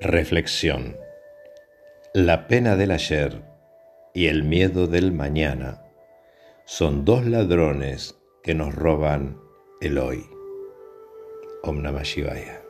Reflexión. La pena del ayer y el miedo del mañana son dos ladrones que nos roban el hoy. Om Namah Shivaya.